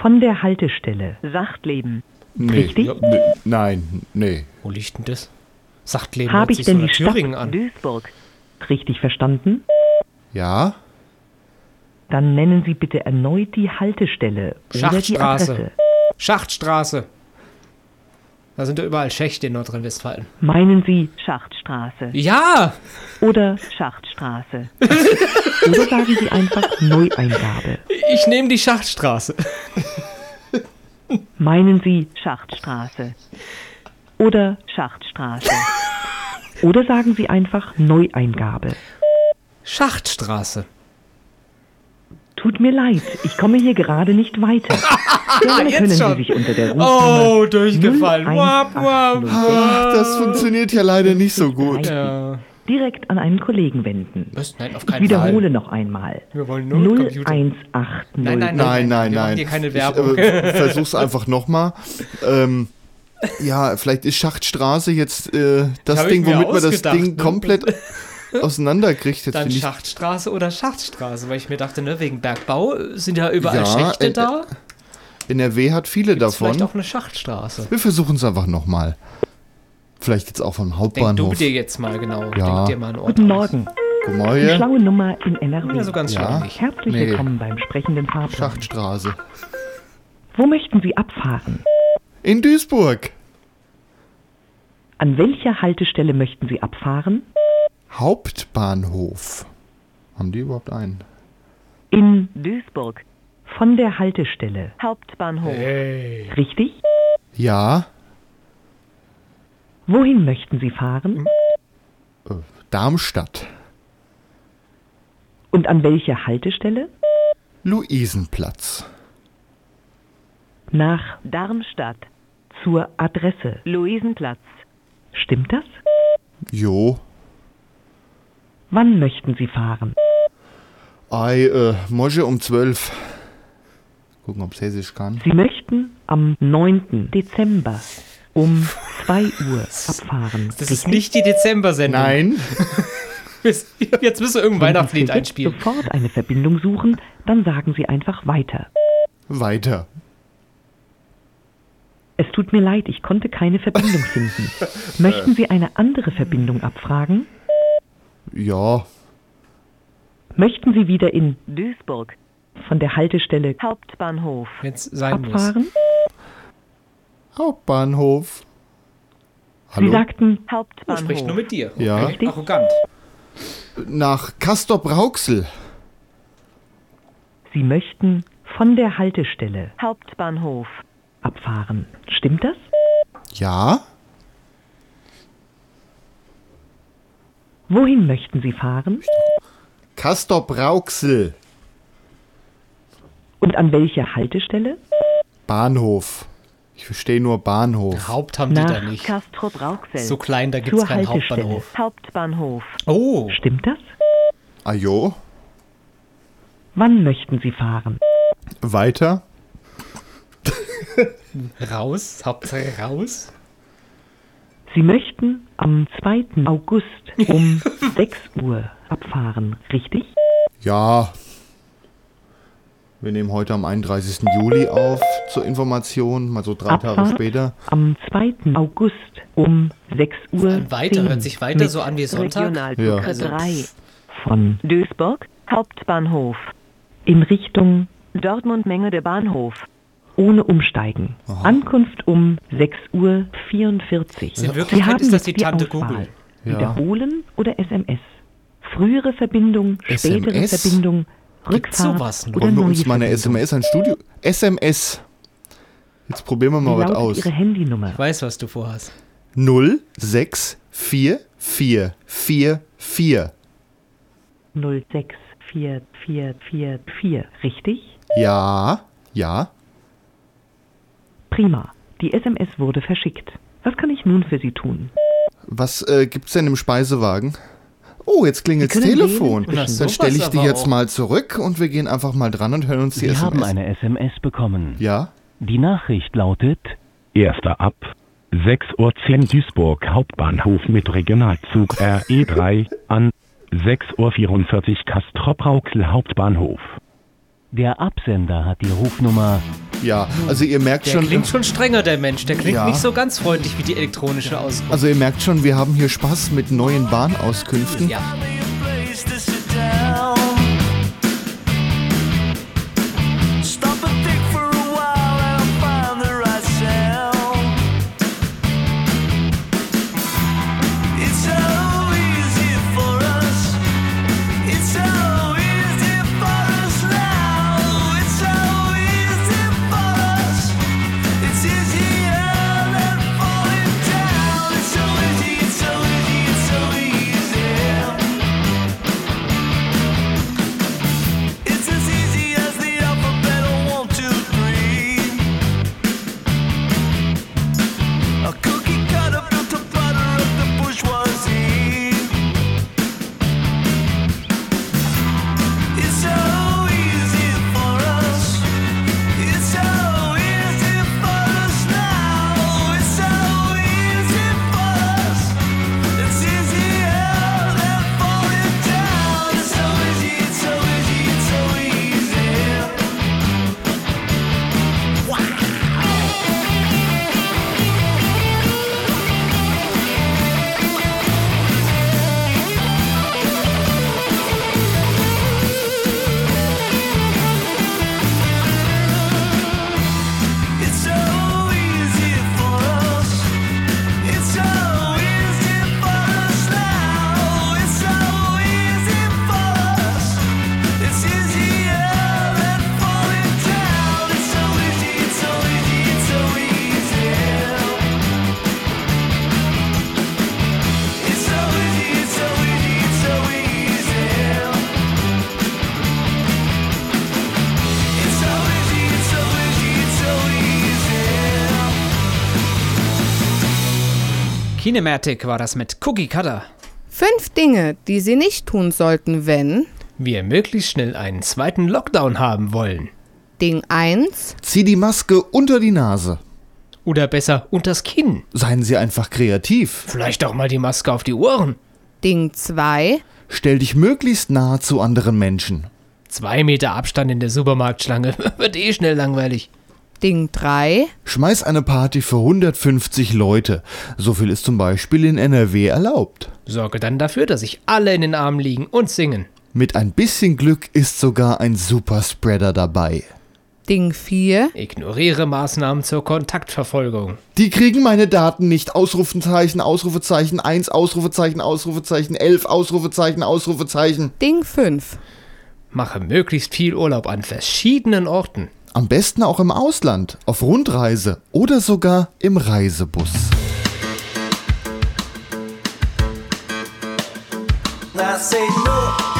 Von der Haltestelle Sachtleben. Nee. Richtig? Nee, nein, nee. Wo liegt denn das? Sachtleben Habe hört ich sich denn so die nach Stadt Thüringen an. Duisburg richtig verstanden? Ja? Dann nennen Sie bitte erneut die Haltestelle oder die Schachtstraße. Adresse. Schachtstraße. Da sind ja überall Schächte in Nordrhein-Westfalen. Meinen Sie Schachtstraße Ja! oder Schachtstraße? oder sagen Sie einfach Neueingabe? Ich nehme die Schachtstraße. Meinen Sie Schachtstraße oder Schachtstraße? Oder sagen Sie einfach Neueingabe? Schachtstraße. Tut mir leid, ich komme hier gerade nicht weiter. Gerne Jetzt können Sie schon. sich unter der Rufnummer Oh, durchgefallen. Wap, wap. Ach, das funktioniert ja leider nicht so gut. Ja. direkt an einen Kollegen wenden. Was? Nein, auf Ich keinen wiederhole Fall. noch einmal. Wir wollen nur mit Computer. 0180. Nein, nein, Nein, nein, Wir machen nein. hier keine Ich, Werbung. äh, versuch's einfach nochmal. Ähm, ja, vielleicht ist Schachtstraße jetzt äh, das ich Ding, womit man das Ding ne? komplett auseinanderkriegt. Jetzt Dann. Schachtstraße oder Schachtstraße, weil ich mir dachte, ne, wegen Bergbau sind ja überall Ja, Schächte äh, da. NRW hat viele Gibt's vielleicht davon. auch eine Schachtstraße. Wir versuchen es einfach nochmal. Vielleicht jetzt auch vom Denk du Hauptbahnhof. dir jetzt mal genau. Ja. Denk dir mal einen Ort Guten aus. Morgen. Guck Die mal hier. schlaue Nummer in NRW. Ja, so ganz Ja. Herzlich Nee. willkommen beim sprechenden Fahrplan. Schachtstraße. Wo möchten Sie abfahren? In Duisburg. An welcher Haltestelle möchten Sie abfahren? Hauptbahnhof. Haben die überhaupt einen? In Duisburg. Von der Haltestelle. Hauptbahnhof. Hey. Richtig? Ja. Wohin möchten Sie fahren? Äh, Darmstadt. Und an welcher Haltestelle? Luisenplatz. Nach Darmstadt. Zur Adresse. Luisenplatz. Stimmt das? Jo. Wann möchten Sie fahren? Ei, äh, Mosche um 12. Gucken, ob Hessisch kann. Sie möchten am 9. Dezember um 2 Uhr abfahren. Das ist nicht die Dezember-Sendung. Nein. Jetzt müssen wir irgendein Wenn Sie Weihnachtslied für jetzt einspielen. sofort eine Verbindung suchen, dann sagen Sie einfach weiter. Weiter. Es tut mir leid, ich konnte keine Verbindung finden. Möchten Sie eine andere Verbindung abfragen? Ja. Möchten Sie wieder in Duisburg von der Haltestelle Hauptbahnhof Wenn's sein muss. abfahren? Hauptbahnhof. Sie Hallo? sagten Ich Hauptbahnhof. sprich nur mit dir. Ja. Richtig? Arrogant. Nach Castor Brauxel. Sie möchten von der Haltestelle Hauptbahnhof abfahren. Stimmt das? Ja. Wohin möchten Sie fahren? Castor Brauxel. Und an welcher Haltestelle? Bahnhof. Ich verstehe nur Bahnhof. Haupt haben die da Nach nicht. Castrop Rauxel. So klein, da gibt's Zur keinen. Hauptbahnhof. Hauptbahnhof. Oh, Stimmt das? Ajo, Wann möchten Sie fahren? weiter. raus, Hauptsache raus. Sie möchten am 2. August um 6 Uhr abfahren, richtig? Ja. Wir nehmen heute am 31. Juli auf zur Information, mal so drei Tage Abfahrt später. am 2. August um 6 Uhr. weiter, 10 hört sich weiter so an wie Sonntag. Regionalzug Ja. Also, 3 von Duisburg Hauptbahnhof in Richtung Dortmund-Menge der Bahnhof. Ohne Umsteigen. Ankunft um 6 Uhr 44. In Wirklichkeit haben ist das jetzt die Tante Auswahl. Google. Ja. Wiederholen oder SMS? Frühere Verbindung, spätere SMS? Verbindung, Rückfahrt sowas noch? oder Wollen wir uns mal eine? SMS ein Studio. SMS. Jetzt probieren wir Wie mal was lautet aus. Ihre Handynummer? Ich weiß, was du vorhast. 064444. 064444, richtig? Ja, ja. Prima. Die SMS wurde verschickt. Was kann ich nun für Sie tun? Was äh, gibt's denn im Speisewagen? Oh, jetzt klingelt's Sie können Telefon. Dann stelle ich die jetzt mal zurück und wir gehen einfach mal dran und hören uns die Sie SMS. haben eine SMS bekommen. ja? Die Nachricht lautet, Erster ab. 6.10 Uhr Duisburg Hauptbahnhof mit Regionalzug RE3 an 6.44 Uhr Castrop-Rauxel Hauptbahnhof. Der Absender hat die Rufnummer Ja, also ihr merkt Der schon, klingt schon strenger, der Mensch. Der klingt Ja. nicht so ganz freundlich wie die elektronische Auskunft. also ihr merkt schon, wir haben hier Spaß mit neuen Bahnauskünften. Ja. Kinematic war das mit Cookie Cutter. Fünf Dinge, die Sie nicht tun sollten, wenn Wir möglichst schnell einen zweiten Lockdown haben wollen. Ding 1, Zieh die Maske unter die Nase. Oder besser unters Kinn. Seien Sie einfach kreativ. Vielleicht auch mal die Maske auf die Ohren. Ding 2, Stell dich möglichst nahe zu anderen Menschen. Zwei Meter Abstand in der Supermarktschlange. Wird eh schnell langweilig. Ding 3, Schmeiß eine Party für 150 Leute. So viel ist zum Beispiel in NRW erlaubt. Sorge dann dafür, dass sich alle in den Armen liegen und singen. Mit ein bisschen Glück ist sogar ein Superspreader dabei. Ding 4, Ignoriere Maßnahmen zur Kontaktverfolgung. Die kriegen meine Daten nicht. Ausrufezeichen, Ausrufezeichen 1, Ausrufezeichen, Ausrufezeichen 11, Ausrufezeichen, Ausrufezeichen. Ding 5, Mache möglichst viel Urlaub an verschiedenen Orten. Am besten auch im Ausland, auf Rundreise oder sogar im Reisebus. I say no.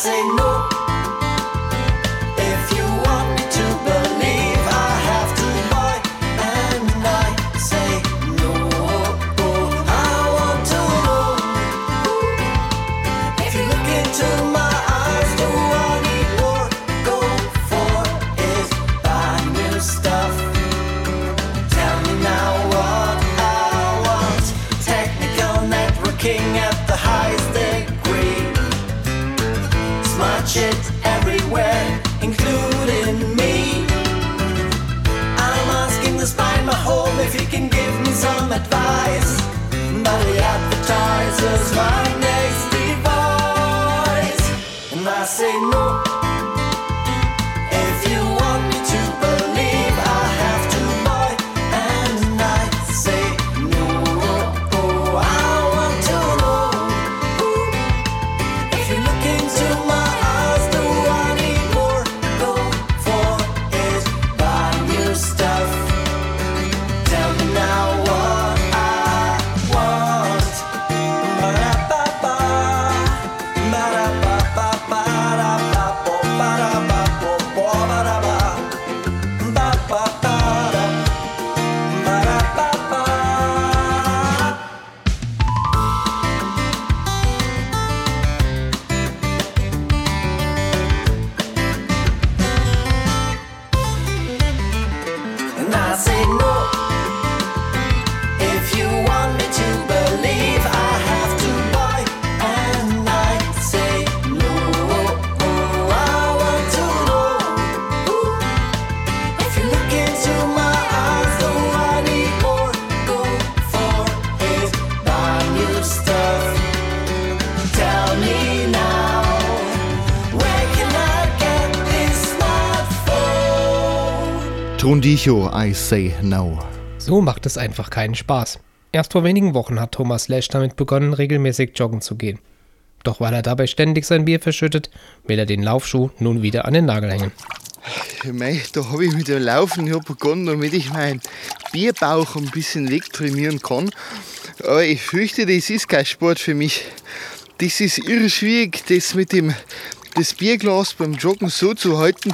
Say no. Jesus, my Tondicho, I say no. So macht es einfach keinen Spaß. Erst vor wenigen Wochen hat Thomas Lesch damit begonnen, regelmäßig joggen zu gehen. Doch weil er dabei ständig sein Bier verschüttet, will er den Laufschuh nun wieder an den Nagel hängen. Mei, da habe ich mit dem Laufen ja begonnen, damit ich meinen Bierbauch ein bisschen wegtrainieren kann. Aber ich fürchte, das ist kein Sport für mich. Das ist irre schwierig, das mit dem das Bierglas beim Joggen so zu halten,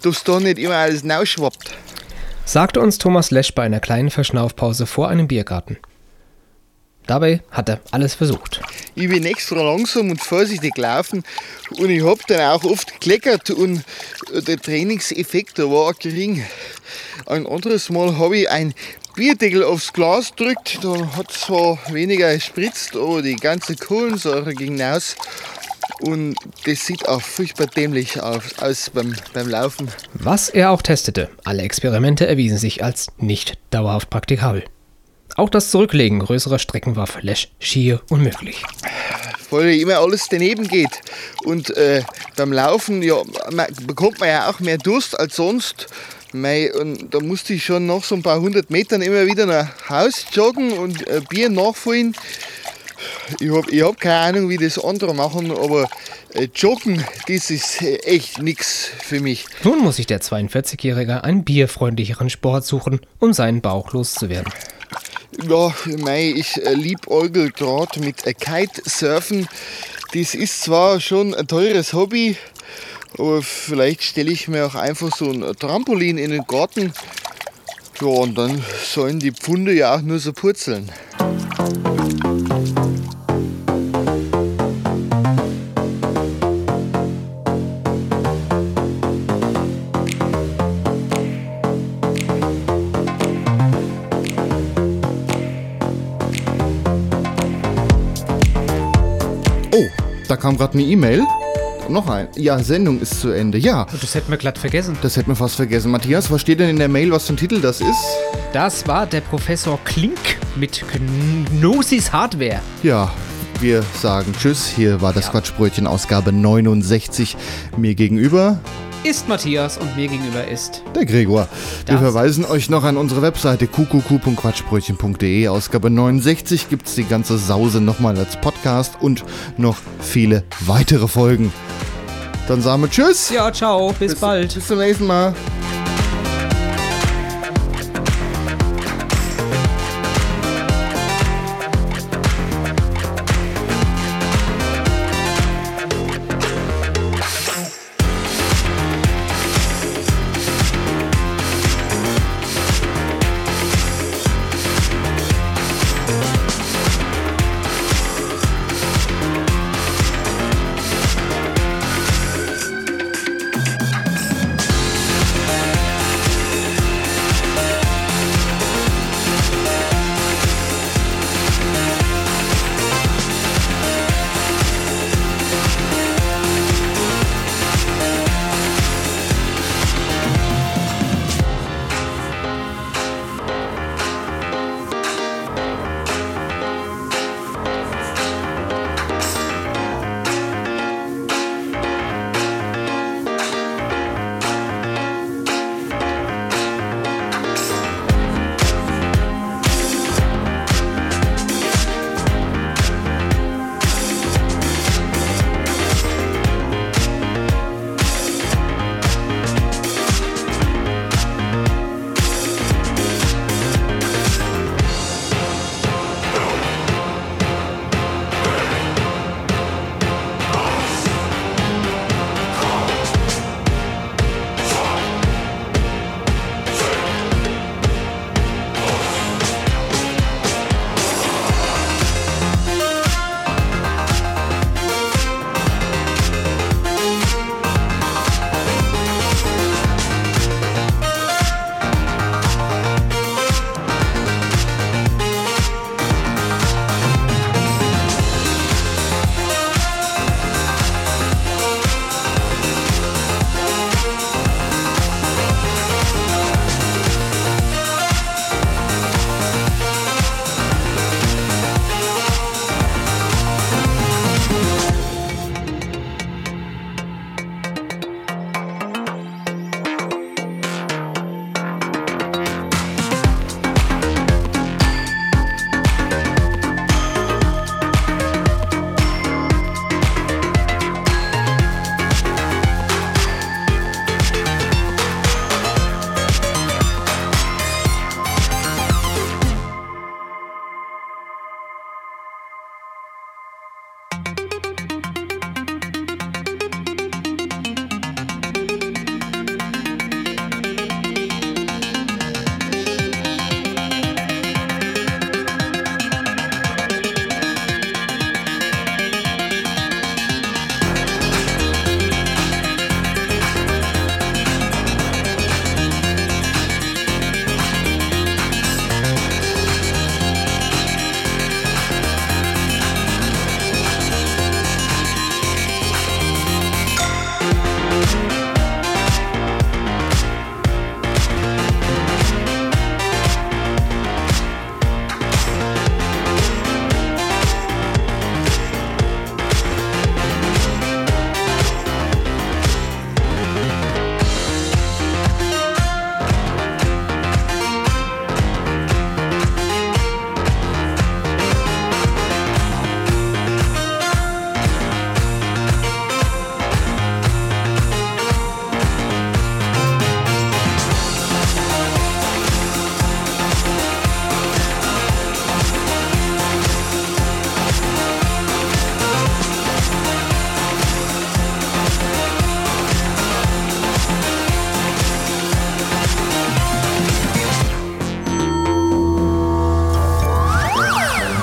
dass da nicht immer alles rausschwappt. Sagte uns Thomas Lesch bei einer kleinen Verschnaufpause vor einem Biergarten. Dabei hat er alles versucht. Ich bin extra langsam und vorsichtig gelaufen und ich habe dann auch oft gekleckert und der Trainingseffekt war gering. Ein anderes Mal habe ich ein Bierdeckel aufs Glas gedrückt, da hat zwar weniger gespritzt, aber die ganze Kohlensäure ging raus und das sieht auch furchtbar dämlich aus, aus beim, beim Laufen. Was er auch testete, alle Experimente erwiesen sich als nicht dauerhaft praktikabel. Auch das Zurücklegen größerer Strecken war für Lesch schier unmöglich. weil immer alles daneben geht. Und äh, beim Laufen ja, man, bekommt man ja auch mehr Durst als sonst. Mei, und da musste ich schon nach so ein paar hundert Metern immer wieder nach Haus joggen und äh, Bier nachfüllen. Ich habe ich hab keine Ahnung, wie das andere machen, aber äh, Joggen, das ist äh, echt nichts für mich. Nun muss sich der 42-Jährige einen bierfreundlicheren Sport suchen, um seinen Bauch loszuwerden. Ja, mei, ich äh, liebäugel gerade mit äh, Kitesurfen. Das ist zwar schon ein teures Hobby, aber vielleicht stelle ich mir auch einfach so ein Trampolin in den Garten. Ja, und dann sollen die Pfunde ja auch nur so purzeln. Da kam gerade eine E-Mail. Noch ein. Ja, Sendung ist zu Ende. Ja. Das hätten wir glatt vergessen. Das hätten wir fast vergessen. Matthias, was steht denn in der Mail, was für ein Titel das ist? Das war der Professor Klink mit Gnosis Hardware. Ja, wir sagen Tschüss. Hier war das Quatschbrötchen Ausgabe 69. Mir gegenüber ist Matthias und mir gegenüber ist. Der Gregor. Wir verweisen euch noch an unsere Webseite qqq.quatschbrötchen.de. Ausgabe 69 gibt's die ganze Sause nochmal als Podcast und noch viele weitere Folgen. Dann sagen wir Tschüss. Ja, ciao, bis, bald. Bis zum nächsten Mal.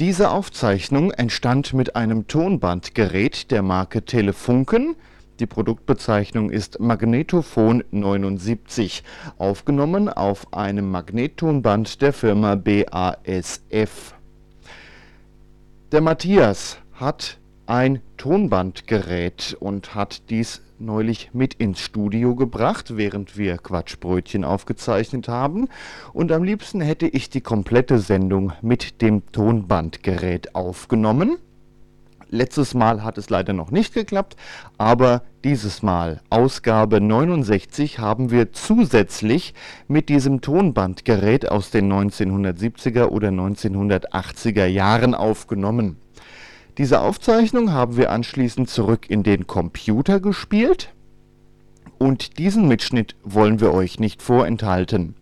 Diese Aufzeichnung entstand mit einem Tonbandgerät der Marke Telefunken, Die Produktbezeichnung ist Magnetophon 79, aufgenommen auf einem Magnettonband der Firma BASF. Der Matthias hat ein Tonbandgerät und hat dies neulich mit ins Studio gebracht, während wir Quatschbrötchen aufgezeichnet haben. Und am liebsten hätte ich die komplette Sendung mit dem Tonbandgerät aufgenommen. Letztes Mal hat es leider noch nicht geklappt, aber dieses Mal, Ausgabe 69, haben wir zusätzlich mit diesem Tonbandgerät aus den 1970er oder 1980er Jahren aufgenommen. Diese Aufzeichnung haben wir anschließend zurück in den Computer gespielt und diesen Mitschnitt wollen wir euch nicht vorenthalten.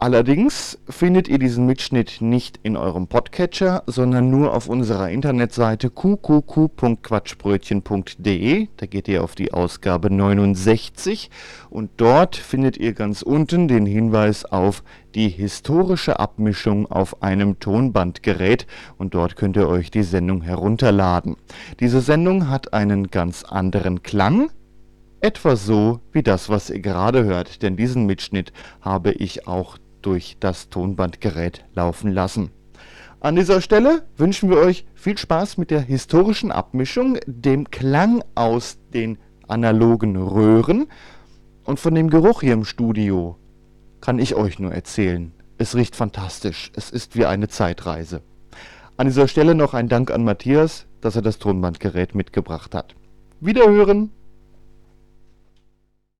Allerdings findet ihr diesen Mitschnitt nicht in eurem Podcatcher, sondern nur auf unserer Internetseite qqq.quatschbrötchen.de. Da geht ihr auf die Ausgabe 69 und dort findet ihr ganz unten den Hinweis auf die historische Abmischung auf einem Tonbandgerät und dort könnt ihr euch die Sendung herunterladen. Diese Sendung hat einen ganz anderen Klang, etwa so wie das, was ihr gerade hört, denn diesen Mitschnitt habe ich auch durch das Tonbandgerät laufen lassen. An dieser Stelle wünschen wir euch viel Spaß mit der historischen Abmischung, dem Klang aus den analogen Röhren und von dem Geruch hier im Studio kann ich euch nur erzählen. Es riecht fantastisch. Es ist wie eine Zeitreise. An dieser Stelle noch ein Dank an Matthias, dass er das Tonbandgerät mitgebracht hat. Wiederhören!